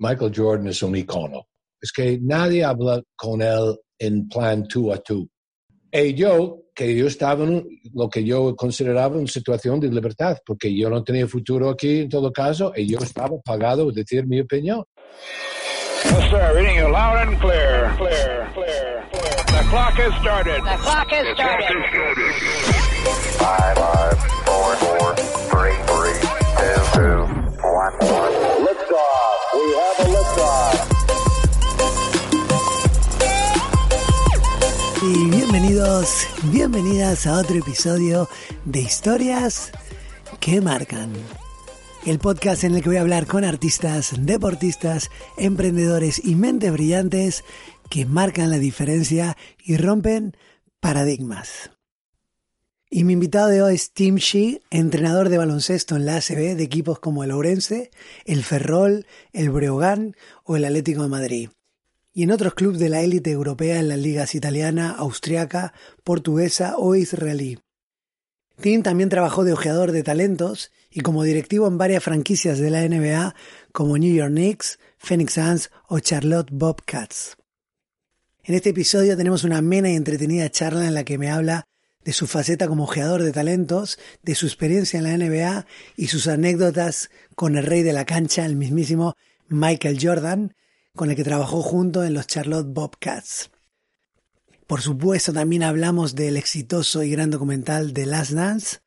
Michael Jordan es un icono. Es que nadie habla con él en plan tú a tú. Y yo, que yo estaba en lo que yo consideraba una situación de libertad, porque yo no tenía futuro aquí en todo caso, y yo estaba pagado a decir mi opinión. Yes, sir. Reading you loud and clear. Clear, clear, clear. The clock has started. The clock has started. Five, five, four, four, three, three, two, two, one, one. Bienvenidos, bienvenidas a otro episodio de Historias que Marcan. El podcast en el que voy a hablar con artistas, deportistas, emprendedores y mentes brillantes que marcan la diferencia y rompen paradigmas. Y mi invitado de hoy es Tim Shee, entrenador de baloncesto en la ACB de equipos como el Ourense, el Ferrol, el Breogán o el Atlético de Madrid. Y en otros clubes de la élite europea en las ligas italiana, austriaca, portuguesa o israelí. Tim también trabajó de ojeador de talentos y como directivo en varias franquicias de la NBA como New York Knicks, Phoenix Suns o Charlotte Bobcats. En este episodio tenemos una amena y entretenida charla en la que me habla de su faceta como ojeador de talentos, de su experiencia en la NBA y sus anécdotas con el rey de la cancha, el mismísimo Michael Jordan, con el que trabajó junto en los Charlotte Bobcats. Por supuesto, también hablamos del exitoso y gran documental The Last Dance.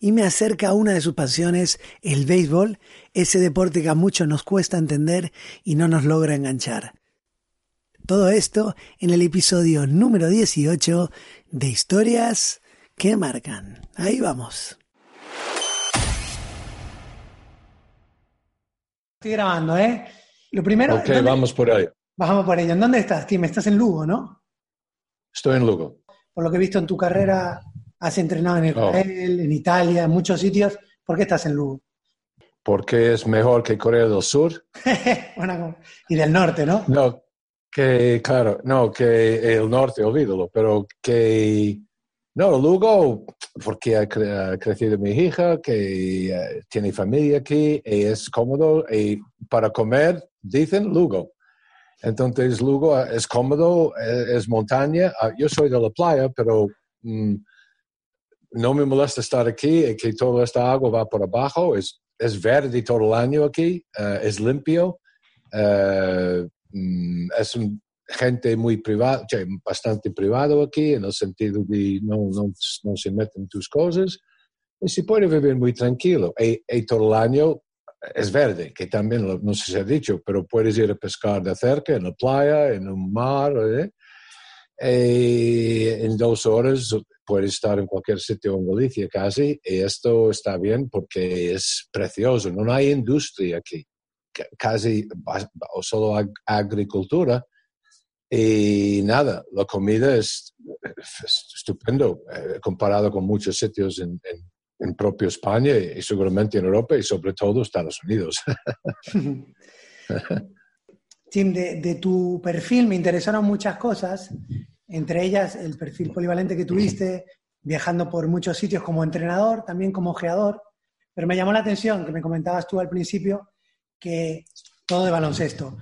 Y me acerca a una de sus pasiones, el béisbol, ese deporte que a muchos nos cuesta entender y no nos logra enganchar. Todo esto en el episodio número 18 de Historias que Marcan. Ahí vamos. Estoy grabando, ¿eh? Lo primero... Ok, ¿dónde- vamos por ahí. Bajamos por ello. ¿En dónde estás, Tim? Estás en Lugo, ¿no? Estoy en Lugo. Por lo que he visto en tu carrera, has entrenado en Oh. Israel, en Italia, en muchos sitios. ¿Por qué estás en Lugo? Porque es mejor que Corea del Sur. Bueno, y del norte, ¿no? No, que, claro, no, que el norte, olvídalo, pero que, no, Lugo, porque ha, cre- ha crecido mi hija, que eh, tiene familia aquí, y es cómodo, y para comer, dicen Lugo. Entonces, Lugo es cómodo, eh, es montaña. Ah, Yo soy de la playa, pero mm, no me molesta estar aquí, y que toda esta agua va por abajo, es, es verde todo el año aquí, eh, es limpio. eh, mm, es gente muy privada, bastante privado aquí, en el sentido de no, no, no se meten en tus cosas, y se puede vivir muy tranquilo. Y, y todo el año es verde, que también no sé si ha dicho, pero puedes ir a pescar de cerca, en la playa, en un mar, ¿eh? Y en dos horas puedes estar en cualquier sitio en Galicia casi, y esto está bien porque es precioso, no hay industria aquí ca- casi o solo ag- agricultura y nada, la comida es, es estupendo eh, comparado con muchos sitios en, en, en propio España y seguramente en Europa y sobre todo Estados Unidos. Tim, de, de tu perfil me interesaron muchas cosas, entre ellas el perfil polivalente que tuviste, viajando por muchos sitios como entrenador, también como ojeador, pero me llamó la atención que me comentabas tú al principio que todo de baloncesto.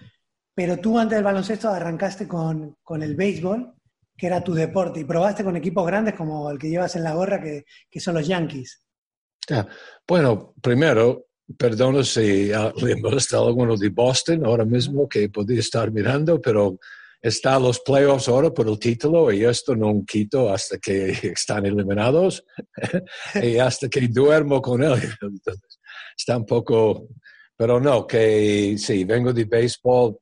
Pero tú antes del baloncesto arrancaste con, con el béisbol, que era tu deporte, y probaste con equipos grandes como el que llevas en la gorra, que, que son los Yankees. Ya. Bueno, primero, perdona si ah, le molesta alguno de Boston ahora mismo que podía estar mirando, pero están los playoffs ahora por el título y esto no quito hasta que están eliminados y hasta que duermo con él. Está un poco, pero no, que sí, vengo de béisbol.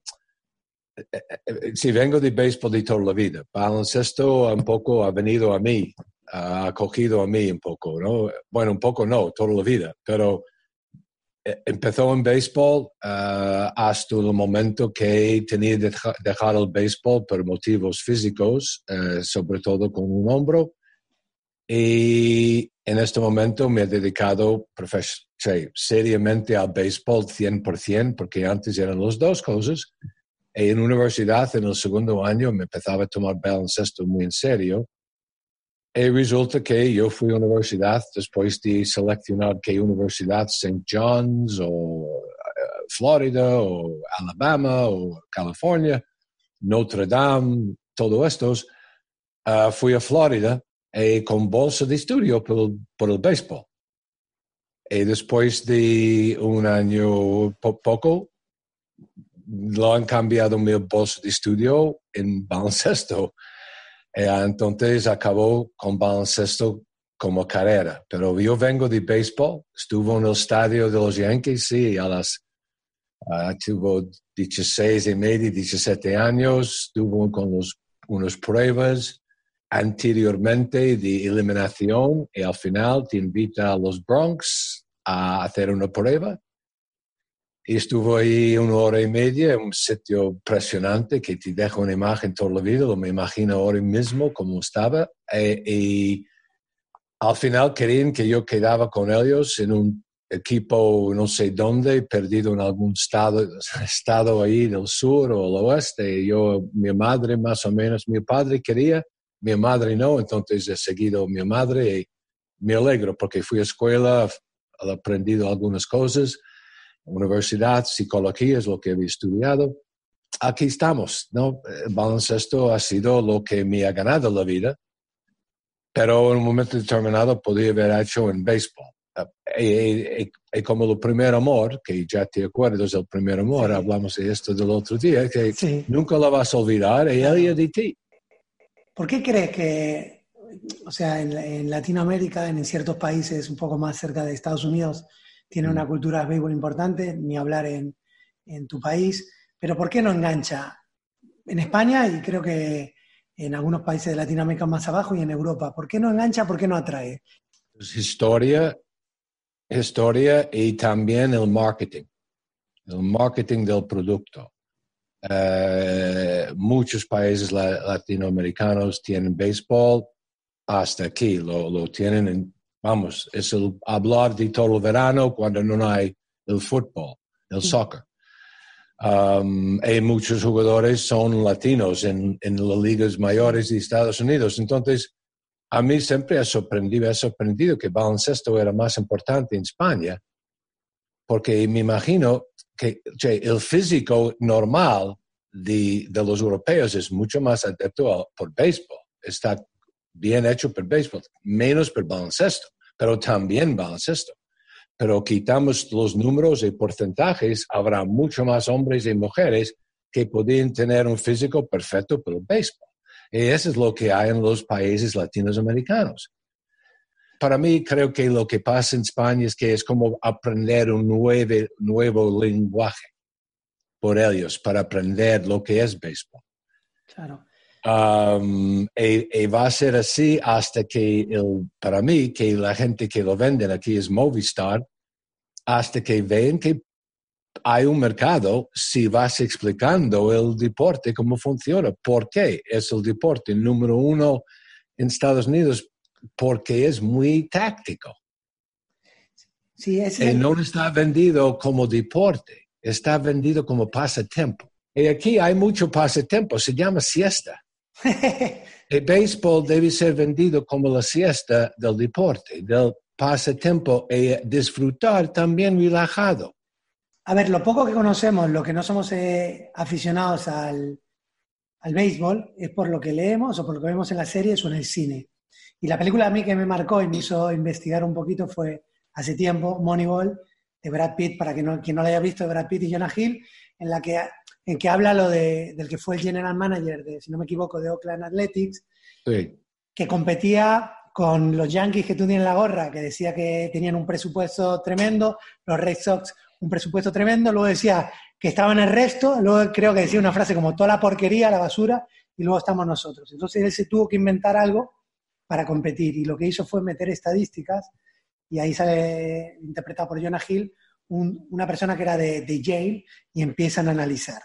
eh, eh, eh, Sí, vengo de béisbol de toda la vida. Baloncesto un poco ha venido a mí, ha acogido a mí un poco, ¿no? Bueno, un poco no, toda la vida, pero eh, empezó en béisbol ah, hasta el momento que tenía que deja- dejar el béisbol por motivos físicos, eh, sobre todo con un hombro. Y en este momento me he dedicado sí, seriamente al béisbol 100%, porque antes eran las dos cosas. Y en universidad, en el segundo año, me empezaba a tomar baloncesto muy en serio. Y resulta que yo fui a universidad después de seleccionar qué universidad, St. John's o eh, Florida o Alabama o California, Notre Dame, todo estos. Ah, fui a Florida eh, con bolsa de estudio por por el béisbol. Y después de un año po- poco, lo han cambiado mi bolsa de estudio en baloncesto. Eh, entonces acabó con baloncesto como carrera. Pero yo vengo de béisbol, estuve en el estadio de los Yankees, sí, a las, ah, tuvo 16 y medio, 17 años, estuvo con los, unas pruebas anteriormente de eliminación y al final te invita a los Bronx a hacer una prueba. Y estuvo ahí una hora y media un sitio impresionante que te deja una imagen toda la vida, lo me imagino ahora mismo como estaba. Eh, y al final querían que yo quedaba con ellos en un equipo no sé dónde, perdido en algún estado, estado ahí del sur o el oeste. Yo, mi madre más o menos, mi padre quería, mi madre no, entonces he seguido a mi madre y me alegro porque fui a escuela, he aprendido algunas cosas, universidad, psicología es lo que he estudiado. Aquí estamos, ¿no? El baloncesto ha sido lo que me ha ganado la vida, pero en un momento determinado podía haber hecho en béisbol. Eh, Y, y- y como el primer amor, que ya te acuerdas del primer amor, Sí. hablamos de esto del otro día, que Sí. nunca lo vas a olvidar, y ella de ti. ¿Por qué crees que, o sea, en, en Latinoamérica, en ciertos países un poco más cerca de Estados Unidos, tiene una cultura de béisbol importante, ni hablar en, en tu país, pero ¿por qué no engancha? En España y creo que en algunos países de Latinoamérica más abajo y en Europa, ¿por qué no engancha? ¿Por qué no atrae? Es historia, historia y también el marketing, el marketing del producto. Eh, muchos países la- latinoamericanos tienen béisbol hasta aquí, lo, lo tienen en, vamos, es el hablar de todo el verano cuando no hay el fútbol, el soccer. Um, y muchos jugadores son latinos en, en las ligas mayores de Estados Unidos. Entonces, a mí siempre ha sorprendido, ha sorprendido que baloncesto era más importante en España, porque me imagino que che, el físico normal de, de los europeos es mucho más adepto por béisbol. Está bien hecho por béisbol, menos por baloncesto, pero también baloncesto. Pero quitamos los números y porcentajes, habrá mucho más hombres y mujeres que podrían tener un físico perfecto por el béisbol. Y eso es lo que hay en los países latinoamericanos. Para mí, creo que lo que pasa en España es que es como aprender un nuevo, nuevo lenguaje por ellos, para aprender lo que es béisbol. Claro. Um, y, y va a ser así hasta que, el, para mí, que la gente que lo venden aquí es Movistar, hasta que ven que hay un mercado si vas explicando el deporte, cómo funciona, por qué es el deporte número uno en Estados Unidos, porque es muy táctico. Sí, es el- no está vendido como deporte, está vendido como pasatiempo. Y aquí hay mucho pasatiempo, se llama siesta. El béisbol debe ser vendido como la siesta del deporte, del pasatiempo y disfrutar también relajado. A ver, lo poco que conocemos, lo que no somos eh, aficionados al, al béisbol, es por lo que leemos o por lo que vemos en las series o en el cine. Y la película a mí que me marcó y me hizo investigar un poquito fue hace tiempo, Moneyball, de Brad Pitt, para que no, quien no la haya visto, de Brad Pitt y Jonah Hill, en la que, en que habla lo de, del que fue el general manager, de, si no me equivoco, de Oakland Athletics, Sí, que competía con los Yankees que tú tienes la gorra, que decía que tenían un presupuesto tremendo, los Red Sox un presupuesto tremendo, luego decía que estaban el resto, luego creo que decía una frase como toda la porquería, la basura, y luego estamos nosotros. Entonces él se tuvo que inventar algo para competir y lo que hizo fue meter estadísticas y ahí sale interpretado por Jonah Hill un- una persona que era de, de Yale y empiezan a analizar.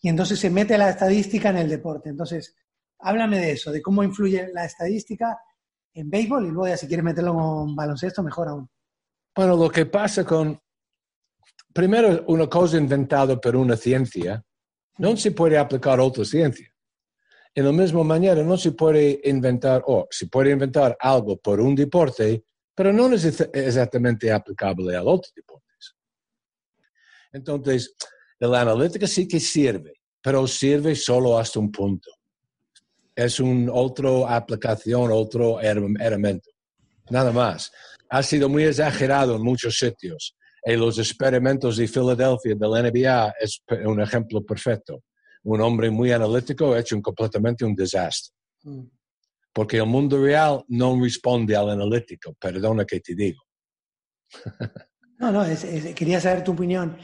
Y entonces se mete la estadística en el deporte. Entonces, háblame de eso, de cómo influye la estadística en béisbol y luego ya si quieres meterlo en baloncesto, mejor aún. Bueno, lo que pasa con... Primero, una cosa inventada por una ciencia no se puede aplicar a otra ciencia. En la misma manera, no se puede inventar, o se puede inventar algo por un deporte, pero no es ex- exactamente aplicable a otros deportes. Entonces, la analítica sí que sirve, pero sirve solo hasta un punto. Es una otra aplicación, otro herramienta. Nada más. Ha sido muy exagerado en muchos sitios. En los experimentos de Filadelfia de la NBA es un ejemplo perfecto. Un hombre muy analítico ha hecho un- completamente un desastre. Mm. Porque el mundo real no responde al analítico. Perdona que te digo. No, no, es- es- quería saber tu opinión.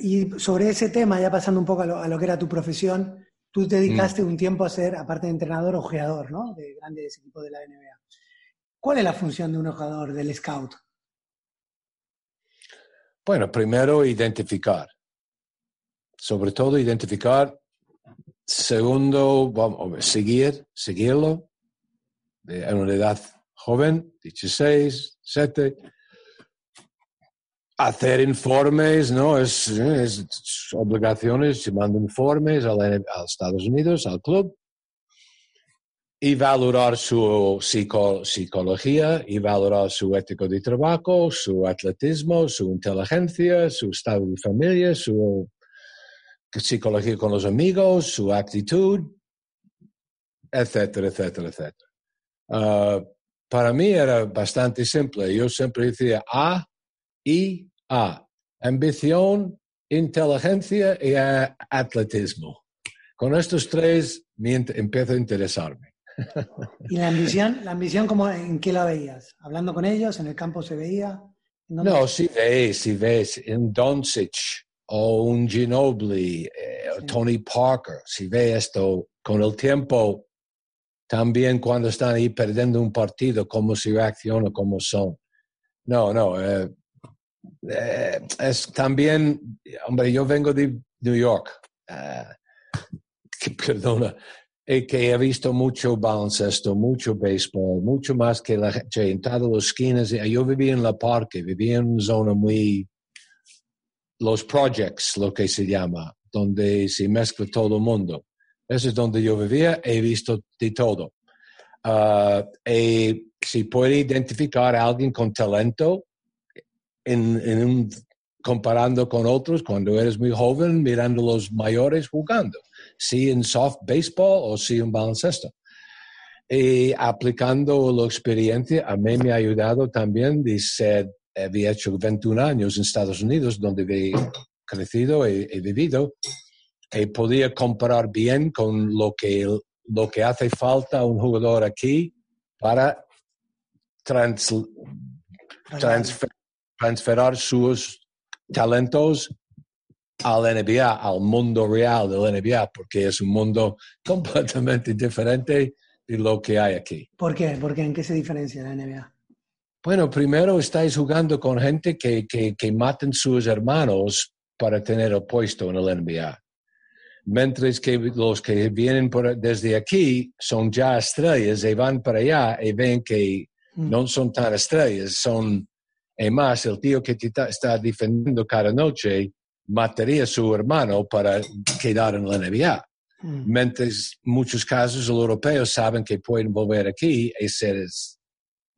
Y sobre ese tema, ya pasando un poco a lo, a lo que era tu profesión, tú te dedicaste un tiempo a ser, aparte de entrenador, ojeador, ¿no? De grandes equipos de la NBA. ¿Cuál es la función de un ojeador, del scout? Bueno, primero identificar. Sobre todo identificar. Segundo, vamos, seguir, seguirlo. De a una edad joven, 16, 17. Hacer informes, ¿no? Es, es, es obligaciones, se mandan informes a, Estados Unidos, al club. Y valorar su psico- psicología, y valorar su ético de trabajo, su atletismo, su inteligencia, su estado de familia, su psicología con los amigos, su actitud, etcétera, etcétera, etcétera. Ah, para mí era bastante simple. Yo siempre decía A y A. Ambición, inteligencia y ah, atletismo. Con estos tres empiezo a interesarme. ¿Y la ambición? ¿La ambición cómo, en qué la veías? ¿Hablando con ellos? ¿En el campo se veía? ¿En? No, si ves, si ves un Doncic o un Ginobili, eh, o Sí. Tony Parker, si ves esto con el tiempo, también cuando están ahí perdiendo un partido, cómo se reacciona, cómo son. No, no, eh, eh, es también, hombre, yo vengo de New York, eh, que- perdona, eh, que he visto mucho baloncesto, mucho béisbol, mucho más que la gente en todas las esquinas. Yo vivía en la parque, vivía en una zona muy, los projects, lo que se llama, donde se mezcla todo el mundo. Eso es donde yo vivía, he visto de todo. Ah, y si puede identificar a alguien con talento en, en un- comparando con otros cuando eres muy joven, mirando los mayores jugando, si en soft baseball o si en baloncesto. Y aplicando la experiencia, a mí me ha ayudado también de ser, había hecho 21 años en Estados Unidos, donde he crecido y he vivido, y podía comparar bien con lo que, lo que hace falta a un jugador aquí para trans, transfer- transferir sus talentos al NBA, al mundo real del NBA, porque es un mundo completamente diferente de lo que hay aquí. ¿Por qué? ¿Por qué? ¿En qué se diferencia la NBA? Bueno, primero estáis jugando con gente que, que, que matan sus hermanos para tener el puesto en el NBA. Mientras que los que vienen por- desde aquí son ya estrellas y van para allá y ven que Mm. no son tan estrellas, son, y más, el tío que te está defendiendo cada noche mataría a su hermano para quedar en la NBA. Mm. Mientras muchos casos los europeos saben que pueden volver aquí y ser,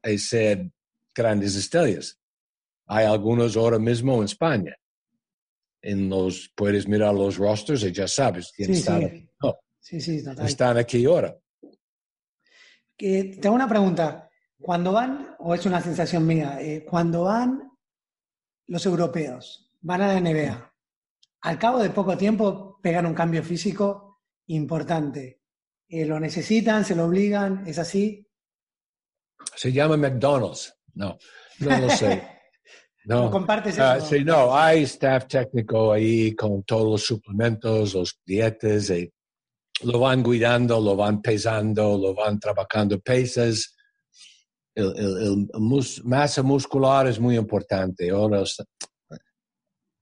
y ser grandes estrellas. Hay algunos ahora mismo en España. En los, puedes mirar los rosters y ya sabes quién Sí, están, sí. no, Sí, están aquí ahora. Que- tengo una pregunta. Cuando van, o es una sensación mía, eh, cuando van los europeos, van a la NBA, al cabo de poco tiempo pegan un cambio físico importante. Eh, ¿Lo necesitan? ¿Se lo obligan? ¿Es así? Se llama McDonald's. No, no lo sé. ¿No No. compartes Ah, eso? sí, no, hay staff técnico ahí con todos los suplementos, los dietas, y lo van cuidando, lo van pesando, lo van trabajando pesas. El, masa muscular es muy importante.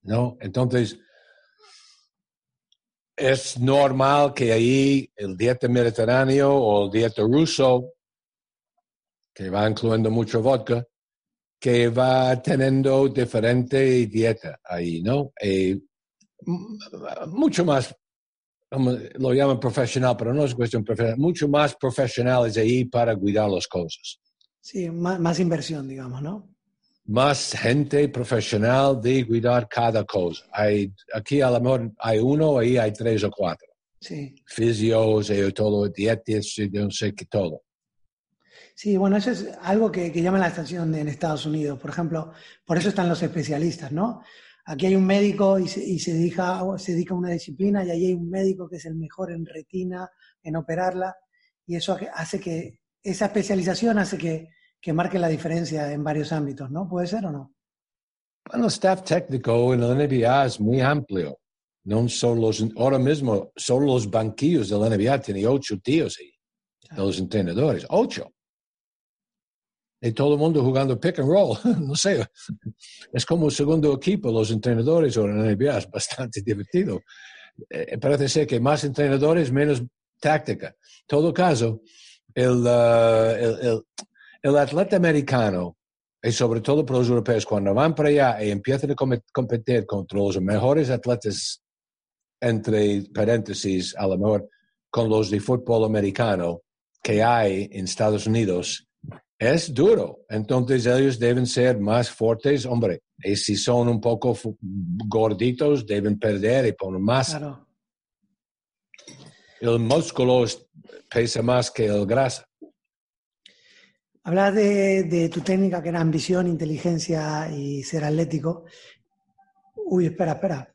¿no? Entonces, es normal que ahí el dieta mediterráneo o el dieta ruso, que va incluyendo mucho vodka, que va teniendo diferente dieta ahí, ¿no? Eh, mucho más, lo llaman profesional, pero no es cuestión profesional, mucho más profesionales ahí para cuidar las cosas. Sí, más, más inversión, digamos, ¿no? Más gente profesional de cuidar cada cosa. Hay, aquí a lo mejor hay uno, ahí hay tres o cuatro. Sí. Fisios, y todo, dietas, y no sé qué todo. Sí, bueno, eso es algo que, que llama la atención en Estados Unidos. Por ejemplo, por eso están los especialistas, ¿no? Aquí hay un médico y se, y se dedica, se dedica a una disciplina y ahí hay un médico que es el mejor en retina, en operarla, y eso hace que, esa especialización hace que, que marque la diferencia en varios ámbitos, ¿no? ¿Puede ser o no? Bueno, staff técnico en la NBA es muy amplio. No solo los, ahora mismo, solo los banquillos de la NBA tienen ocho tíos ahí, de los entrenadores, ocho. Y todo el mundo jugando pick and roll, no sé. Es como segundo equipo, los entrenadores ahora en la NBA, es bastante divertido. Eh, parece ser que más entrenadores, menos táctica. En todo caso, el, uh, el, el, el atleta americano y sobre todo para los europeos, cuando van para allá y empiezan a com- competir contra los mejores atletas, entre paréntesis, a lo mejor con los de fútbol americano que hay en Estados Unidos, es duro. Entonces ellos deben ser más fuertes, hombre. Y si son un poco gorditos, deben perder y poner más. Claro. El músculo es- pesa más que el grasa. Hablas de, de tu técnica que era ambición, inteligencia y ser atlético. Uy, espera, espera.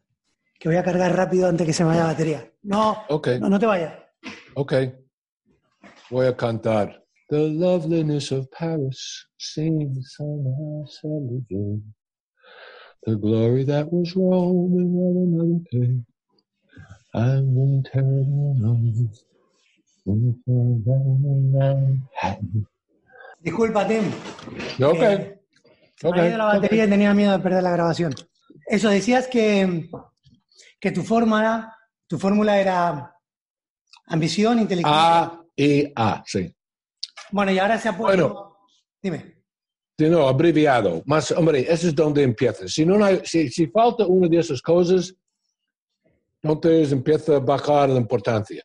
Que voy a cargar rápido antes que se me vaya la batería. No, Ok. no, no te vayas. Ok. Voy a cantar. The loveliness of Paris seems somehow celebrated. The glory that was Roman on another day. I'm in terrible love. a Disculpa, Tim. Ok. Eh, se me Ok, ha ido la batería y tenía miedo de perder la grabación. Eso, decías que, que tu fórmula, tu fórmula era ambición, inteligencia. A y A, sí. Bueno, y ahora se ha puesto. Bueno. Dime. No, abreviado. Más, hombre, eso es donde empieza. Si, no hay, si, si falta una de esas cosas, entonces empieza a bajar la importancia.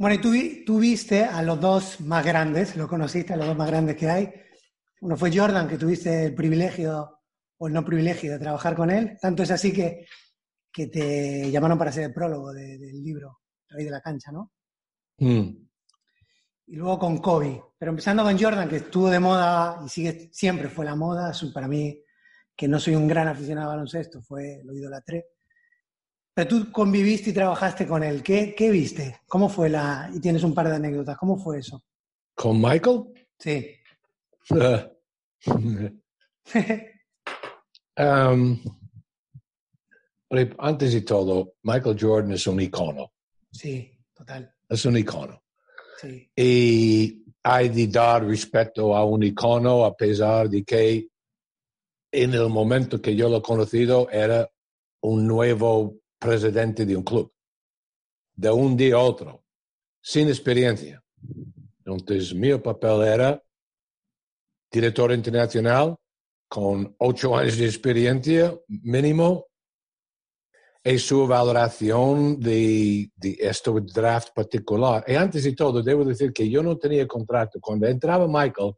Bueno, y tú, vi- tú viste a los dos más grandes, lo conociste, a los dos más grandes que hay. Uno fue Jordan, que tuviste el privilegio o el no privilegio de trabajar con él. Tanto es así que, que te llamaron para hacer el prólogo de- del libro Rey de la Cancha, ¿no? Mm. Y luego con Kobe. Pero empezando con Jordan, que estuvo de moda y sigue, siempre fue la moda. Para mí, que no soy un gran aficionado al baloncesto, fue, lo idolatré. Pero tú conviviste y trabajaste con él. ¿Qué, qué viste? ¿Cómo fue la...? Y tienes un par de anécdotas. ¿Cómo fue eso? ¿Con Michael? Sí. Um, pero antes de todo, Michael Jordan es un icono. sí, total. Es un icono. Sí. Y hay de dar respeto a un icono a pesar de que en el momento que yo lo he conocido era un nuevo presidente de un club, de un día a otro, sin experiencia. Entonces, mi papel era director internacional con ocho años de experiencia mínimo y su valoración de, de este draft particular. Y antes de todo, debo decir que yo no tenía contrato. Cuando entraba Michael,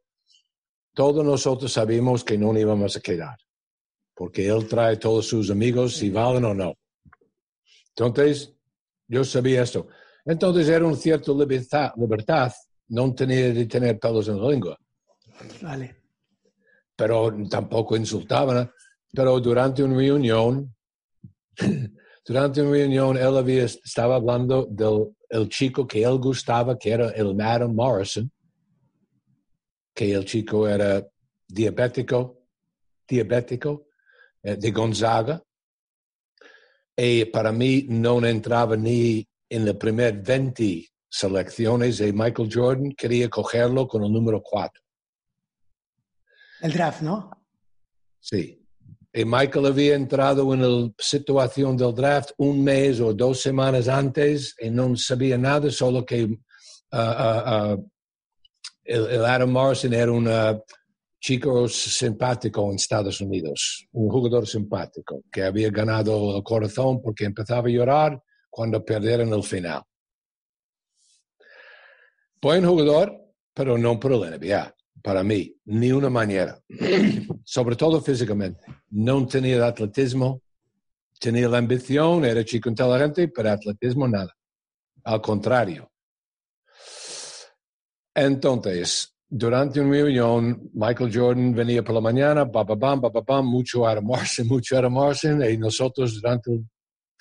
todos nosotros sabíamos que no íbamos a quedar, porque él trae todos sus amigos, si valen o no. Entonces, yo sabía esto. Entonces era un cierto libertad, libertad, no tenía de tener todos en la lengua Vale. pero tampoco insultaban. Pero durante una reunión, durante una reunión, él había, estaba hablando del el chico que él gustaba, que era el Madam Morrison, que el chico era diabético, diabético, eh, de Gonzaga. Y para mí no entraba ni en la primer 20 selecciones y Michael Jordan quería cogerlo con el número 4. El draft, ¿no? Sí. Y Michael había entrado en la situación del draft un mes o dos semanas antes y no sabía nada, solo que ah, ah, ah, el, el Adam Morrison era un ah, chico simpático en Estados Unidos, un jugador simpático que había ganado el corazón porque empezaba a llorar cuando perdieron el final. Buen jugador, pero no por el NBA, para mí, ni una manera. Sobre todo físicamente. No tenía el atletismo, tenía la ambición, era chico inteligente, pero atletismo nada. Al contrario. Entonces, durante una reunión, Michael Jordan venía por la mañana, ba, bam, mucho Adam Morrison, mucho Adam Morrison, y nosotros durante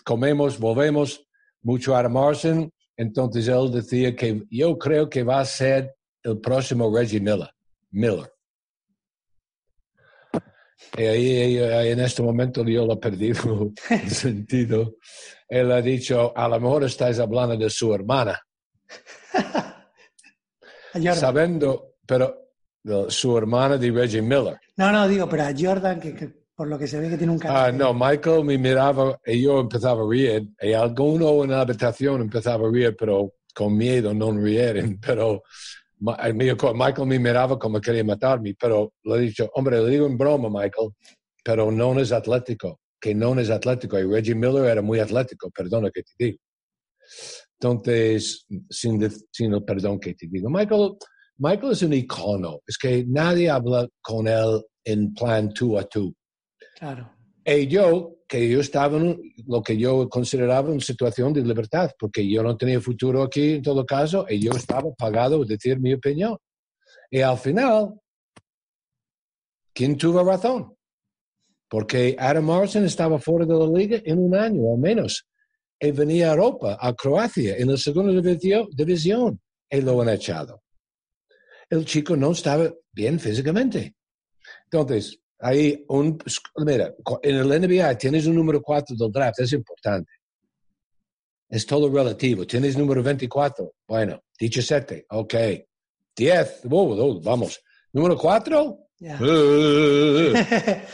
comemos, volvemos, mucho Adam Morrison. Entonces él decía que yo creo que va a ser el próximo Reggie Miller. Miller. Y ahí, en este momento yo lo he perdido el sentido. Él ha dicho, a lo mejor estáis hablando de su hermana, sabiendo, pero su hermana de Reggie Miller. No, no, digo, pero a Jordan, que, que por lo que se ve que tiene un Ah, carácter. no, Michael me miraba y yo empezaba a reír. Y alguno en la habitación empezaba a reír, pero con miedo no rieren. Pero co- Michael me miraba como quería matarme. Pero le he dicho, hombre, le digo en broma, Michael, pero no es atlético. Que no es atlético. Y Reggie Miller era muy atlético, perdona que te digo. Entonces, sin, sin el perdón que te digo, Michael, Michael es un icono. Es que nadie habla con él en plan tú a tú. Claro. Y yo, que yo estaba en lo que yo consideraba una situación de libertad, porque yo no tenía futuro aquí en todo caso, y yo estaba pagado a decir mi opinión. Y al final, ¿quién tuvo razón? Porque Adam Morrison estaba fuera de la liga en un año o menos. Y venía a Europa, a Croacia, en la segunda división, y lo han echado. El chico no estaba bien físicamente. Entonces, hay un, mira, en el NBA tienes un número 4 del draft, es importante. Es todo relativo. Tienes número 24, bueno, 17, ok. 10, wow, wow, vamos. Número 4, Ya.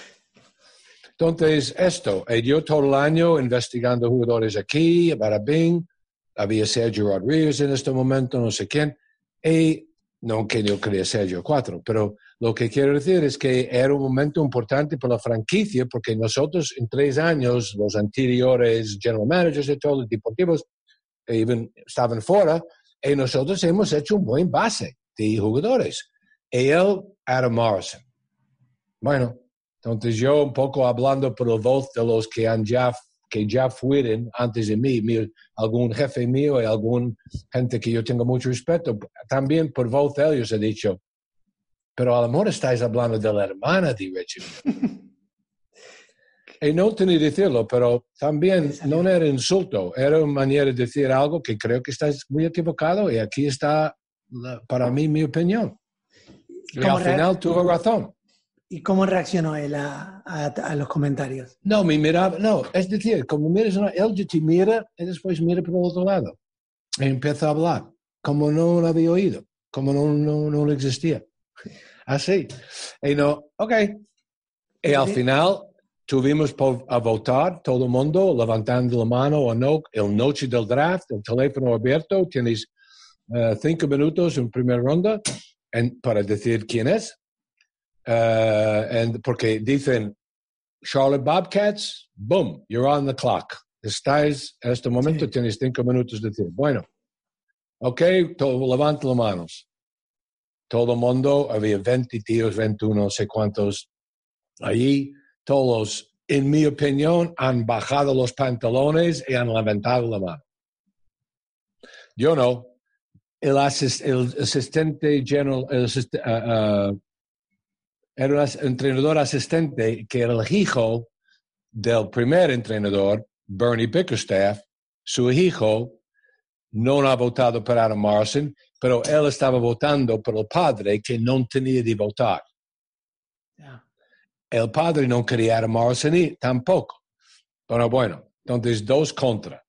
Entonces, esto, eh, yo todo el año investigando jugadores aquí, Barabín, había Sergio Rodríguez en este momento, no sé quién, y no que yo quería Sergio 4, pero lo que quiero decir es que era un momento importante para la franquicia, porque nosotros en tres años, los anteriores general managers de todos los deportivos, eh, even estaban fuera, y nosotros hemos hecho un buen base de jugadores. Y él, Adam Morrison. Bueno, entonces yo un poco hablando por la voz de los que han ya que ya fueron antes de mí, mi- algún jefe mío y algún gente que yo tengo mucho respeto, también por voz de ellos he dicho, pero a lo mejor estáis hablando de la hermana de Richard. y no tenía que decirlo, pero también no era insulto, era una manera de decir algo que creo que estáis muy equivocado y aquí está la- para mí mi opinión. Y ¿Cómo al final tuvo razón. ¿Y cómo reaccionó él a, a- a los comentarios? No, me miraba, no, es decir, como miras, él te mira y después mira por el otro lado. Y empieza a hablar, como no lo había oído, como no, no, no existía. Así. Y no, ok. Y al final tuvimos a votar, todo el mundo levantando la mano o no, el noche del draft, el teléfono abierto, tienes eh, cinco minutos en primera ronda en- para decir quién es. Eh, and porque dicen Charlotte Bobcats, boom, you're on the clock. Estáis, en este momento Sí. tienes cinco minutos de decir, bueno, ok, todo, levanta las manos. Todo el mundo, había 20 tíos, 21, no sé cuántos. Allí, todos, en mi opinión, han bajado los pantalones y han levantado la mano. Yo no. El, asis- el asistente general, el asist- ah, ah, era un entrenador asistente que era el hijo del primer entrenador, Bernie Bickerstaff. Su hijo no ha votado para Adam Morrison, pero él estaba votando por el padre que no tenía de votar. El padre no quería a Adam Morrison y tampoco. Pero bueno, entonces dos contra.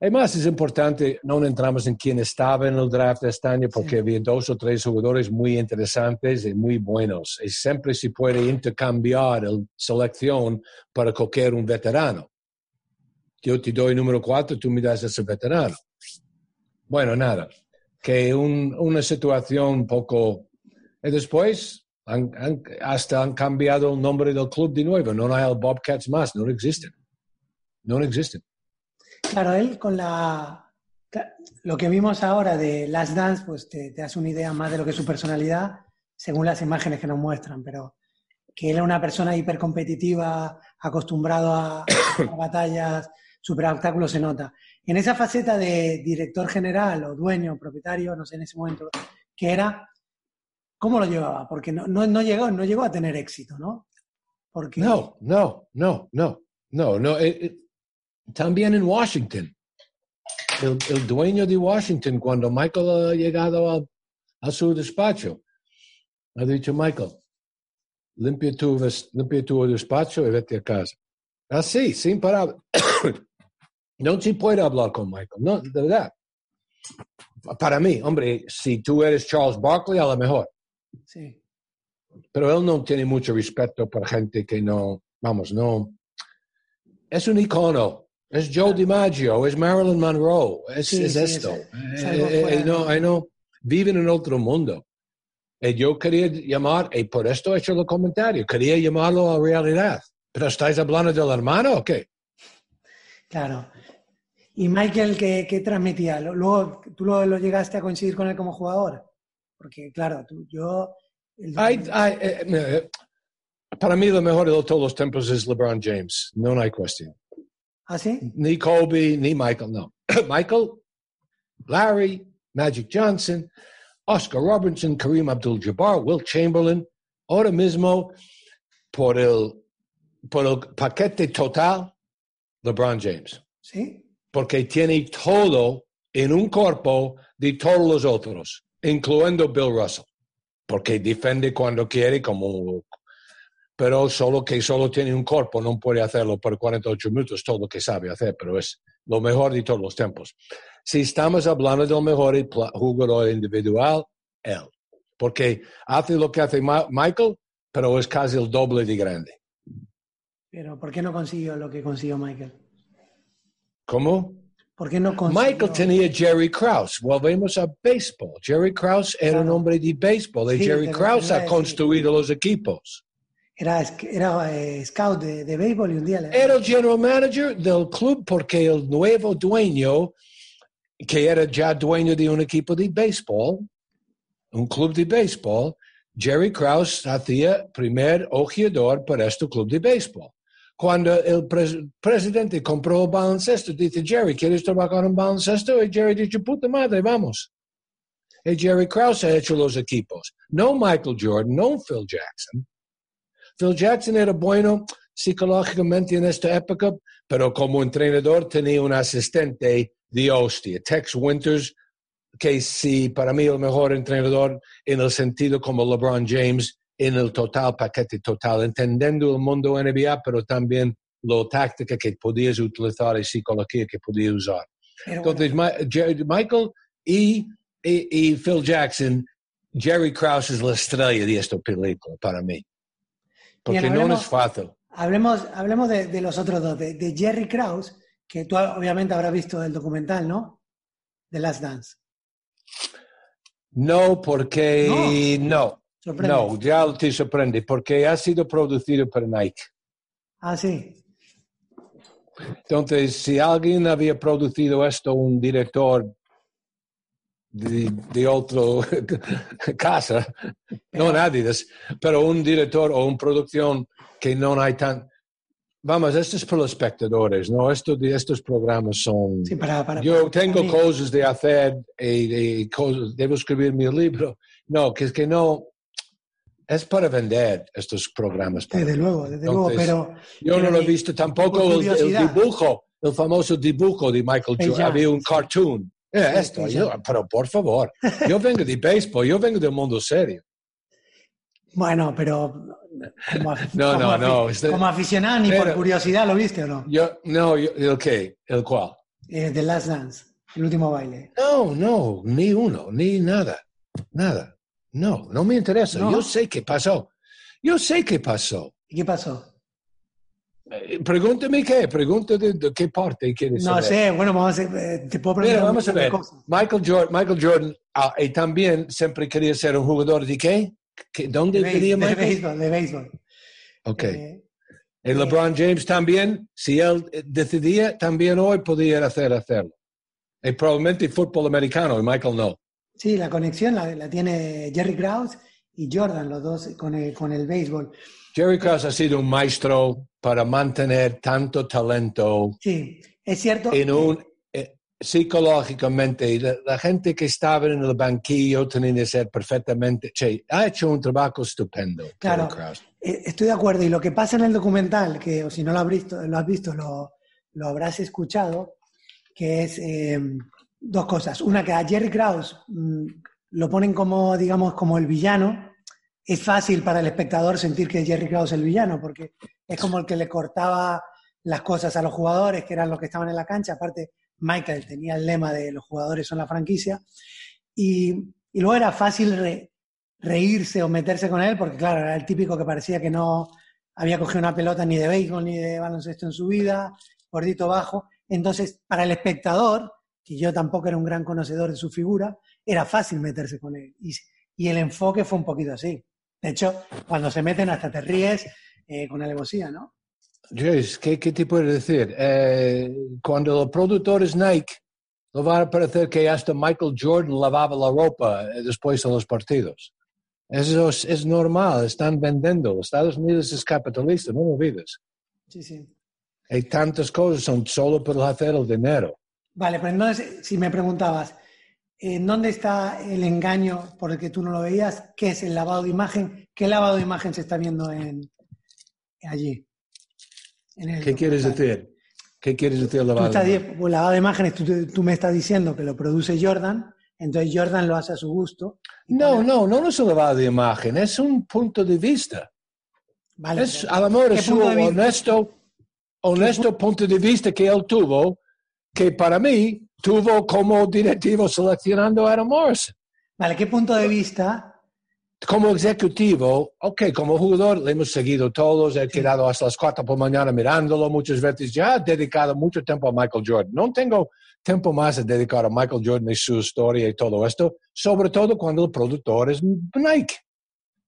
Además, es importante, no entramos en quién estaba en el draft de este año porque Sí. había dos o tres jugadores muy interesantes y muy buenos. Y siempre se puede intercambiar la selección para coger un veterano. Yo te doy número cuatro, tú me das ese veterano. Bueno, nada, que un- una situación poco... Y después, han- han- hasta han cambiado el nombre del club de nuevo. No hay el Bobcats más, no existen. No existen. Claro, él con la lo que vimos ahora de Last Dance, pues te, te hace una idea más de lo que es su personalidad, según las imágenes que nos muestran, pero que él es una persona hipercompetitiva, acostumbrado a, batallas, superobstáculos se nota. En esa faceta de director general o dueño, propietario, no sé en ese momento, que era, ¿cómo lo llevaba? Porque no, no, llegó, no llegó a tener éxito, ¿no? No, no, no, no, no, no. eh, eh, también en Washington, el, el dueño de Washington, cuando Michael ha llegado a, a su despacho, ha dicho, Michael, limpia tu, limpia tu despacho y vete a casa. Así, sin parar. no se puede hablar con Michael, no, de verdad. Para mí, hombre, si tú eres Charles Barkley, a lo mejor. sí. pero él no tiene mucho respeto por gente que no, vamos, no. Es un icono. Es Joe DiMaggio, es Marilyn Monroe, es, Sí, es sí, esto. es- es Eh, eh, eh, no, eh, no, viven en otro mundo. Y yo quería llamar, y por esto he hecho el comentario, quería llamarlo a realidad. ¿Pero estáis hablando del hermano o qué? Claro. ¿Y Michael qué, qué transmitía? Luego, ¿tú lo, lo llegaste a coincidir con él como jugador? Porque, claro, tú, yo... el- eh, eh, para mí, lo mejor de todos los tiempos es LeBron James, no hay cuestión. ¿Ah, sí? ni Kobe, ni Michael, no. Michael, Larry, Magic Johnson, Oscar Robertson, Kareem Abdul-Jabbar, Will Chamberlain, ahora mismo por el, por el paquete total, LeBron James, ¿Sí? porque tiene todo en un cuerpo de todos los otros, incluyendo Bill Russell, porque defiende cuando quiere como pero solo que solo tiene un cuerpo, no puede hacerlo por 48 minutos, todo lo que sabe hacer, pero es lo mejor de todos los tiempos. Si estamos hablando del mejor jugador individual, él. Porque hace lo que hace Michael, pero es casi el doble de grande. Pero ¿por qué no consiguió lo que consiguió Michael? ¿Cómo? ¿Por qué no consiguió? Michael tenía Jerry Krause. Volvemos a béisbol. Jerry Krause era un Claro. hombre de béisbol y Sí, Jerry Krause ha construido los equipos. Era, era eh, scout de, de béisbol y un día el general manager del club porque el nuevo dueño, que era ya dueño de un equipo de béisbol, un club de béisbol, Jerry Krause hacía primer ojeador para este club de béisbol. Cuando el pres- presidente compró el baloncesto, dice Jerry, ¿quieres trabajar en baloncesto? Y Jerry dice, puta madre, vamos. Y Jerry Krause ha hecho los equipos. No Michael Jordan, no Phil Jackson. Phil Jackson era bueno psicológicamente en esta época, pero como entrenador tenía un asistente de hostia, Tex Winters, que sí, para mí el mejor entrenador en el sentido como LeBron James, en el total paquete total, entendiendo el mundo NBA, pero también la táctica que podías utilizar y psicología que podías usar. Pero Entonces, Michael y, y, y Phil Jackson, Jerry Krause es la estrella de esta película para mí. Porque Bien, no hablemos- es fácil. hablemos, hablemos de, de los otros dos, de, de Jerry Krause, que tú obviamente habrás visto el documental, ¿no? De Last Dance. No, porque no. Sorprende. No, ya te sorprende, porque ha sido producido por Nike. Ah, sí. Entonces, si alguien había producido esto, un director de, de otro casa, no nadie, pero un director o una producción que no hay tan... Vamos, esto es para los espectadores, ¿no? Esto estos programas son... Sí, para, para, Yo para tengo mí. cosas de hacer y, y cosas, debo escribir mi libro. No, que es que no... Es para vender estos programas. para Desde luego, desde luego, Entonces, pero... Yo no pero lo he visto tampoco el, el dibujo, el famoso dibujo de Michael Space Jordan. Había un cartoon. Eh, esto, yo- pero por favor, yo vengo de béisbol, yo vengo del mundo serio. Bueno, pero... Como, No, como no, no, Como aficionado, ni por Pero- curiosidad, ¿lo viste o no? Yo, no, yo- ¿el qué? ¿El cuál? Eh, The Last Dance, el último baile. No, no, ni uno, ni nada, nada. No, no me interesa. ¿No? Yo sé qué pasó. Yo sé qué pasó. ¿Y qué pasó? Eh, Pregúntame qué, pregúntame de, qué parte quieres No saber. sé, bueno, vamos a eh, te puedo preguntar vamos a ver. Michael Jordan, Michael Jordan ah, y también siempre quería ser un jugador de qué? ¿Qué- ¿Dónde De, quería béis- de Michael? béisbol, de béisbol. Ok. Eh, y LeBron James también, si él eh, decidía, también hoy podía hacer hacerlo. Y probablemente fútbol americano, y Michael no. sí, la conexión la, la tiene Jerry Krause y Jordan, los dos con el, con el béisbol. Jerry Krause ha sido un maestro para mantener tanto talento Sí, es cierto. en un eh, psicológicamente la, la gente que estaba en el banquillo tenía que ser perfectamente che, ha hecho un trabajo estupendo Claro. Eh, Estoy de acuerdo. Y lo que pasa en el documental, que o si no lo has visto, lo, has visto, lo, lo habrás escuchado, que es eh, dos cosas. Una, que a Jerry Krause mm, lo ponen como, digamos, como el villano. Es fácil para el espectador sentir que es Jerry Krause el villano, porque es como el que le cortaba las cosas a los jugadores, que eran los que estaban en la cancha. Aparte, Michael tenía el lema de los jugadores son la franquicia. Y, y luego era fácil re- reírse o meterse con él, porque claro, era el típico que parecía que no había cogido una pelota ni de béisbol ni de baloncesto en su vida, gordito bajo. Entonces, para el espectador, que yo tampoco era un gran conocedor de su figura, era fácil meterse con él. Y, y el enfoque fue un poquito así. De hecho, cuando se meten hasta te ríes eh, con alevosía, ¿no? Jace, ¿qué, ¿qué te puedo decir? Eh, cuando el productor es Nike, no va a parecer que hasta Michael Jordan lavaba la ropa eh, después de los partidos. Eso es, es normal, están vendiendo. Estados Unidos es capitalista, no lo olvides. Sí, sí. Hay tantas cosas, son solo para hacer el dinero. Vale, pero entonces, si me preguntabas, ¿en dónde está el engaño por el que tú no lo veías? ¿Qué es el lavado de imagen? ¿Qué lavado de imagen se está viendo en, allí? En el ¿Qué quieres decir? ¿Qué quieres decir Tú lavado? estás di- pues, lavado de imágenes, tú, tú me estás diciendo que lo produce Jordan, entonces Jordan lo hace a su gusto. No, pone- no, no es un lavado de imagen, es un punto de vista. Vale, Es, a lo mejor ¿qué es vista? honesto, honesto punto de vista que él tuvo, que para mí tuvo como directivo seleccionando a Adam Morrison. Vale, ¿qué punto de vista? Como ejecutivo, ok, como jugador le hemos seguido todos, he quedado hasta las 4 por la mañana mirándolo muchas veces, ya he dedicado mucho tiempo a Michael Jordan. No tengo tiempo más a dedicar a Michael Jordan y su historia y todo esto, sobre todo cuando el productor es Nike.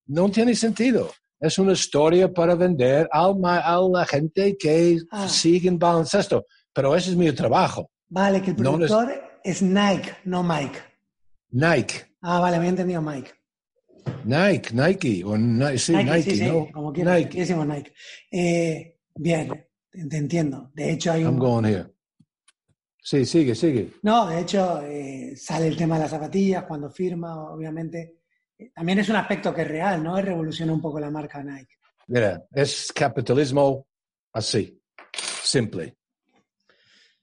No tiene sentido. Es una historia para vender a la gente que Ah. sigue en baloncesto. Pero ese es mi trabajo. Vale, que el No productor es Nike, no Mike. Nike. Ah, vale, me he entendido Mike. Nike, Nike, o Ni- sí, Nike, Nike, sí, sí, ¿no? como quieras, Nike. decimos Nike. Eh, bien, te, te entiendo. De hecho, hay I'm un... going here. Sí, sigue, sigue. No, de hecho, eh, sale el tema de las zapatillas cuando firma, obviamente. Eh, También es un aspecto que es real, ¿no? Revoluciona un poco la marca Nike. Mira, es capitalismo así, simple.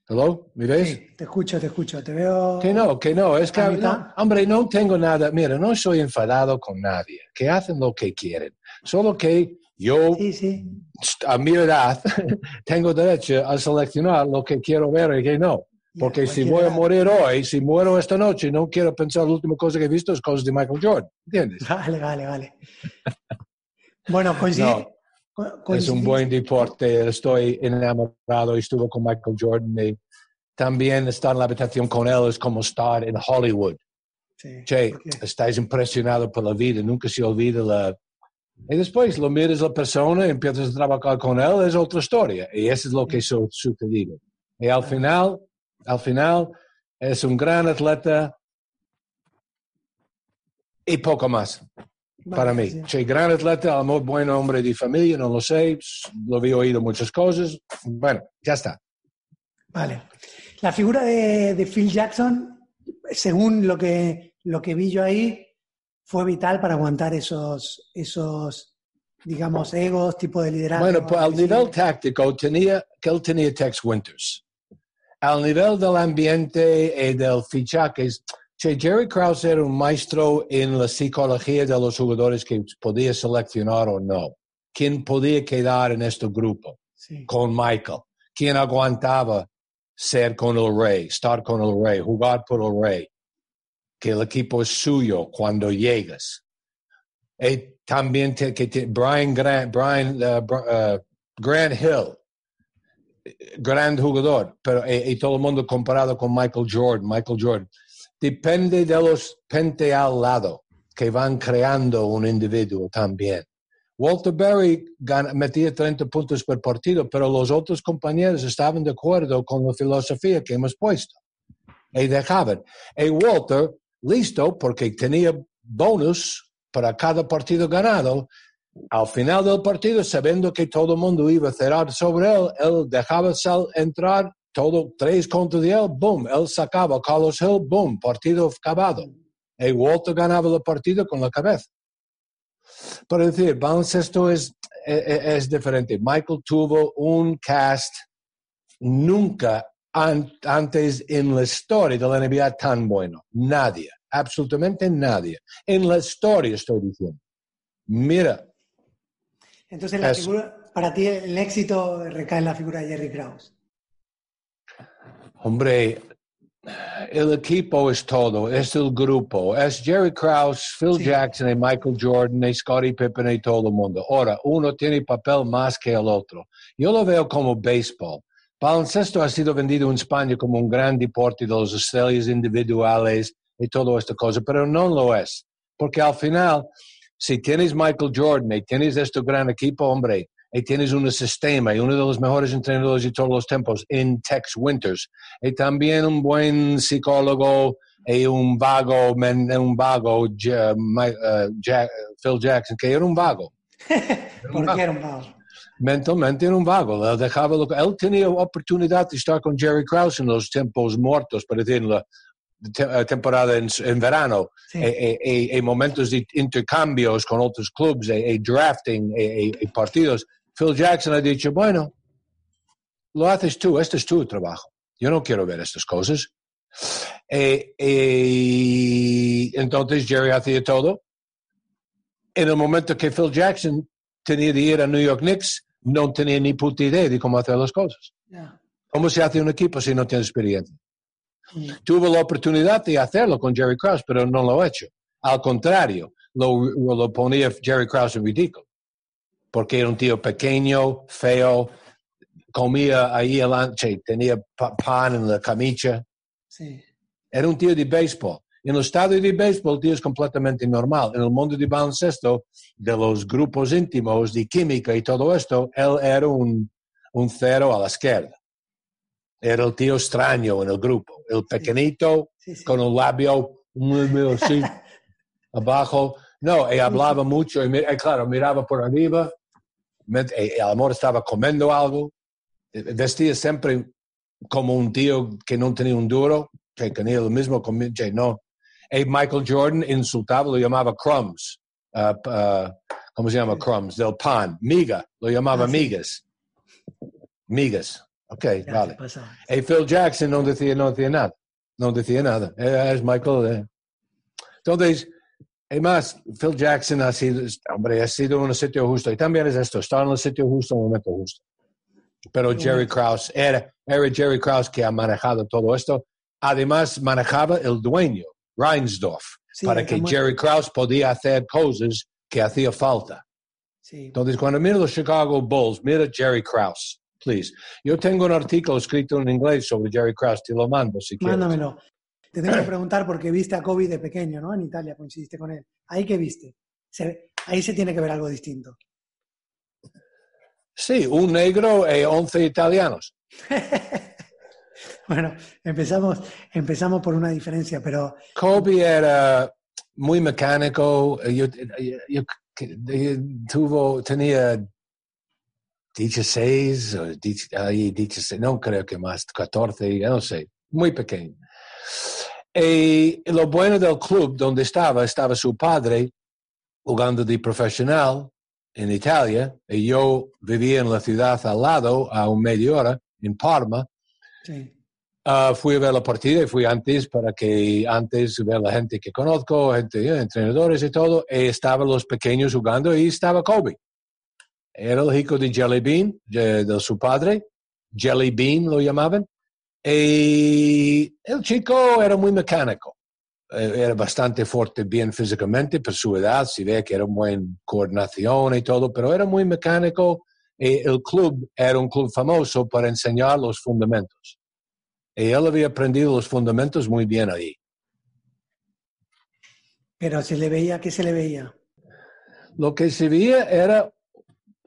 ¿Hello? ¿Me ves? Sí, te escucho, te escucho, te veo... Que no, que no, es que, no, hombre, no tengo nada, mira, no soy enfadado con nadie, que hacen lo que quieren, solo que yo, Sí, sí. a mi edad, tengo derecho a seleccionar lo que quiero ver y que no, porque si cualquier voy a morir hoy, si muero esta noche, no quiero pensar la última cosa que he visto es cosas de Michael Jordan, ¿entiendes? Vale, vale, vale. Bueno, coincide... No. Es un buen deporte, estoy enamorado, estuve con Michael Jordan y también estar en la habitación con él es como estar en Hollywood. Sí, Che, porque- estás impresionado por la vida, nunca se olvida la... Y después lo miras la persona y empiezas a trabajar con él, es otra historia. Y eso es lo que su sucedido. Y al final, al final, es un gran atleta y poco más para mí. sí. Che, gran atleta, a lo mejor buen hombre de familia, no lo sé, lo había oído muchas cosas. Bueno, ya está. Vale. La figura de, de Phil Jackson, según lo que, lo que vi yo ahí, fue vital para aguantar esos, esos digamos, egos, tipo de liderazgo. Bueno, pues al nivel táctico tenía que él tenía Tex Winters. Al nivel del ambiente y del fichaje, che, Jerry Krause era un maestro en la psicología de los jugadores que podía seleccionar o no. ¿Quién podía quedar en este grupo Sí. con Michael? ¿Quién aguantaba ser con el rey, estar con el rey, jugar por el rey, que el equipo es suyo cuando llegas. Y también te- que te- Brian Grant, Brian, uh, uh, Grant Hill, gran jugador, pero y, y todo el mundo comparado con Michael Jordan, Michael Jordan. Depende de los gente al lado que van creando un individuo también. Walter Berry gan- metía 30 puntos por partido, pero los otros compañeros estaban de acuerdo con la filosofía que hemos puesto. Y dejaban. Y Walter, listo, porque tenía bonus para cada partido ganado, al final del partido, sabiendo que todo el mundo iba a cerrar sobre él, él dejaba sal entrar, todo tres contra de él, boom, él sacaba Carlos Hill, boom, partido acabado. Y Walter ganaba el partido con la cabeza. Por decir, baloncesto es, es, es diferente. Michael tuvo un cast nunca an- antes en la historia de la NBA tan bueno. Nadie, absolutamente nadie. En la historia estoy diciendo. Mira, Entonces, la figura, para ti el éxito recae en la figura de Jerry Krause. Hombre, el equipo es todo, es el grupo, es Jerry Krause, Phil Sí. Jackson y Michael Jordan y Scottie Pippen y todo el mundo. Ahora, uno tiene papel más que el otro. Yo lo veo como béisbol. Baloncesto ha sido vendido en España como un gran deporte de las estrellas individuales y toda esta cosa, pero no lo es. Porque al final, si tienes Michael Jordan y tienes este gran equipo, hombre, y tienes un sistema y uno de los mejores entrenadores de todos los tiempos en Tex Winters, y también un buen psicólogo y un vago, un vago, Ja- Mi- eh, Phil Jackson, que era un vago. ¿Por qué era un vago? Mentalmente era un vago. Él, dejaba lo él tenía oportunidad de estar con Jerry Krause en los tiempos muertos, para decir, en la te- eh, temporada en, en verano, Sí. e, e- e- e momentos de intercambios con otros clubes, drafting, partidos. Phil Jackson ha dicho, bueno, lo haces tú, este es tu trabajo. Yo no quiero ver estas cosas. Entonces Jerry hacía todo. En el momento que Phil Jackson tenía de ir a New York Knicks, no tenía ni puta idea de cómo hacer las cosas. Ya. ¿Cómo se hace un equipo si no tiene experiencia? Tuvo la oportunidad de hacerlo con Jerry Krause, pero no lo ha hecho. Al contrario, lo, lo ponía Jerry Krause en ridículo. Porque era un tío pequeño, feo, comía ahí adelante, tenía pa- pan en la camisa. Sí. Era un tío de béisbol. En el estadio de béisbol, el tío es completamente normal. En el mundo de baloncesto, de los grupos íntimos, de química y todo esto, él era un, un cero a la izquierda. Era el tío extraño en el grupo. El pequeñito, Sí, sí. con un labio muy, muy así, abajo. No, y hablaba mucho, y, y claro, miraba por arriba, y el amor estaba comiendo algo, eh, vestía siempre como un tío que no tenía un duro, que tenía lo mismo conmigo, no. Y Michael Jordan insultaba, lo llamaba crumbs, ah, ¿cómo se llama crumbs? Del pan, miga, lo llamaba Ah, migas. Migas, ok, Ya vale. Y Phil Jackson no decía, no decía nada. No decía nada. Eh, Es Michael. eh. Entonces, además, Phil Jackson ha sido, hombre, ha sido un sitio justo. Y también es esto, estar en el sitio justo en el momento justo. Pero Jerry Krause, era, era Jerry Krause que ha manejado todo esto. Además, manejaba el dueño, Reinsdorf, Sí, para que Jerry Krause podía hacer cosas que hacía falta. Sí. Entonces, cuando miro los Chicago Bulls, mira Jerry Krause, please. Yo tengo un artículo escrito en inglés sobre Jerry Krause, te lo mando si quieres. Mándamelo. Te tengo que preguntar porque viste a Kobe de pequeño, ¿no? En Italia coincidiste con él. ¿Ahí qué viste? Se- ahí se tiene que ver algo distinto. Sí, un negro y 11 italianos. Bueno, empezamos, empezamos por una diferencia, pero Kobe era muy mecánico. Yo- yo- yo tuvo, tenía 16, o 10 ahí 16, no creo que más, 14, ya no sé, muy pequeño. Y lo bueno del club donde estaba, estaba su padre jugando de profesional en Italia, y yo vivía en la ciudad al lado, a un media hora, en Parma, sí. Ah, fui a ver la partida y fui antes para que antes ver la gente que conozco, gente, eh, entrenadores y todo, y estaban los pequeños jugando y estaba Kobe. Era el hijo de Jelly Bean, de, de su padre, Jelly Bean lo llamaban, Y el chico era muy mecánico. Eh, Era bastante fuerte, bien físicamente, por su edad, si ve que era buena coordinación y todo, pero era muy mecánico. Y el club era un club famoso para enseñar los fundamentos. Y él había aprendido los fundamentos muy bien ahí. Pero se le veía, ¿qué se le veía? Lo que se veía era,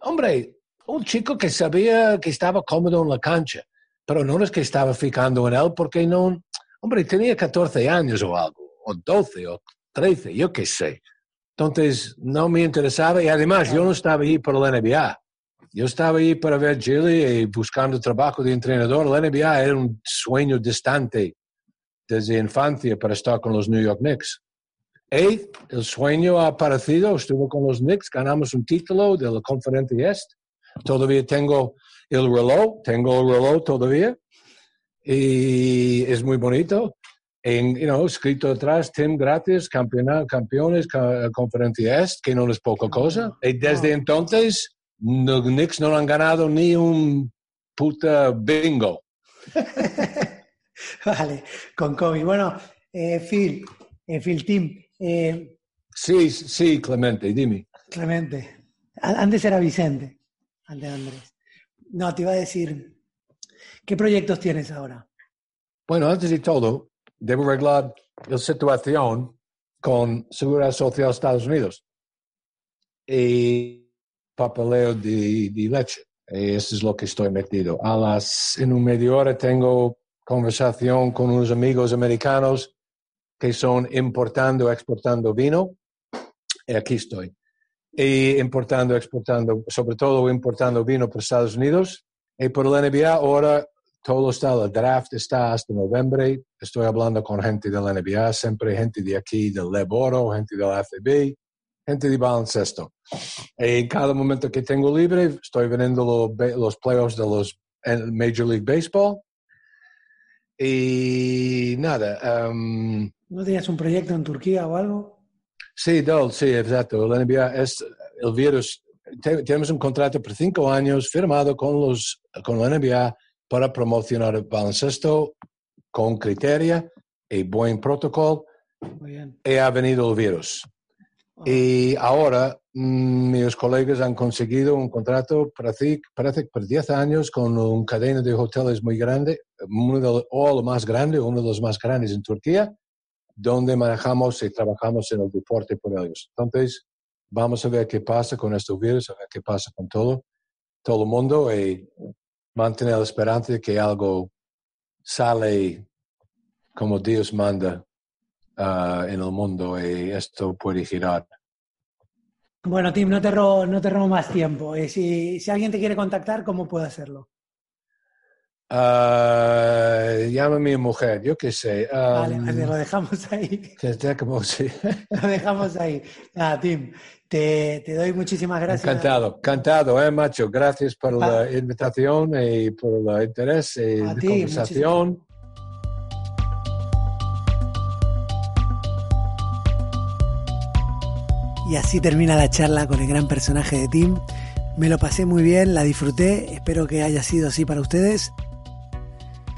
hombre, un chico que sabía que estaba cómodo en la cancha, pero no es que estaba fijando en él porque no, hombre, tenía 14 años o algo, o 12 o 13, yo qué sé. Entonces, no me interesaba y además yo no estaba ahí por la NBA. Yo estaba ahí para ver Chile y buscando trabajo de entrenador. La NBA era un sueño distante desde infancia para estar con los New York Knicks. El sueño ha aparecido, estuve con los Knicks, ganamos un título de la conferencia Est. Todavía tengo el reloj, tengo el reloj todavía. Y es muy bonito. En, you know, escrito atrás, Tim, gracias, campeona- campeones, ca- conferencia Est, que no es poca cosa. Y desde entonces, los Knicks no han ganado ni un puta bingo. Vale, con Kobe. Bueno, eh, Phil, eh, Phil Tim, eh, Sí, sí, Clemente, dime. Clemente. Antes era Vicente, antes Andrés. No, te iba a decir, ¿qué proyectos tienes ahora? Bueno, antes de todo, debo arreglar la situación con Seguridad Social de Estados Unidos y papeleo de, de leche. Eso es lo que estoy metido. A las, en un medio hora tengo conversación con unos amigos americanos que son importando, exportando vino. Y aquí estoy. Y importando, exportando, sobre todo importando vino para Estados Unidos. Y por la NBA ahora todo está, el draft está hasta noviembre. Estoy hablando con gente de la NBA, siempre gente de aquí, del Leboro, gente del AFB, gente de baloncesto. En cada momento que tengo libre, estoy viendo los, los playoffs de los Major League Baseball. Y nada, um, ¿No tenías un proyecto en Turquía o algo? Sí, Dol, sí, exacto. La NBA es el virus. te- tenemos un contrato por cinco años firmado con, los, con la NBA para promocionar el baloncesto con criterio y buen protocolo. Muy bien. Y ha venido el virus. Y ahora mm, mis colegas han conseguido un contrato, parece, parece por 10 años, con una cadena de hoteles muy grande, uno de o lo más grande, uno de los más grandes en Turquía, donde manejamos y trabajamos en el deporte por ellos. Entonces, vamos a ver qué pasa con estos virus, a ver qué pasa con todo, todo el mundo y mantener la esperanza de que algo sale como Dios manda ah, en el mundo y esto puede girar. Bueno, Tim, no te robo, no te robo más tiempo. Eh, si, si alguien te quiere contactar, ¿cómo puede hacerlo? Ah, llama a mi mujer, yo qué sé. ah, Vale, vale, lo dejamos ahí. está como si- Lo dejamos ahí. Nada, Tim, te, te doy muchísimas gracias. Encantado, encantado, eh, macho. Gracias por Ah. la invitación y por el interés y A la ti, conversación. Y así termina la charla con el gran personaje de Tim. Me lo pasé muy bien, la disfruté, espero que haya sido así para ustedes.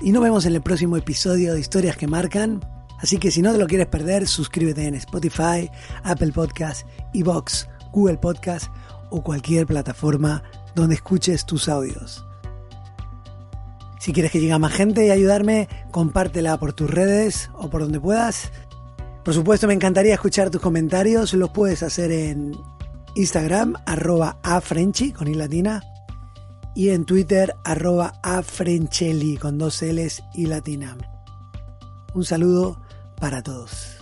Y nos vemos en el próximo episodio de Historias que Marcan. Así que si no te lo quieres perder, suscríbete en Spotify, Apple Podcast, Evox, Google Podcast o cualquier plataforma donde escuches tus audios. Si quieres que llegue a más gente y ayudarme, compártela por tus redes o por donde puedas. Por supuesto, me encantaría escuchar tus comentarios. Los puedes hacer en Instagram, arroba afrenchi, con i latina. Y en Twitter, arroba afrenchelli, con dos L's y latina. Un saludo para todos.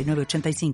906985.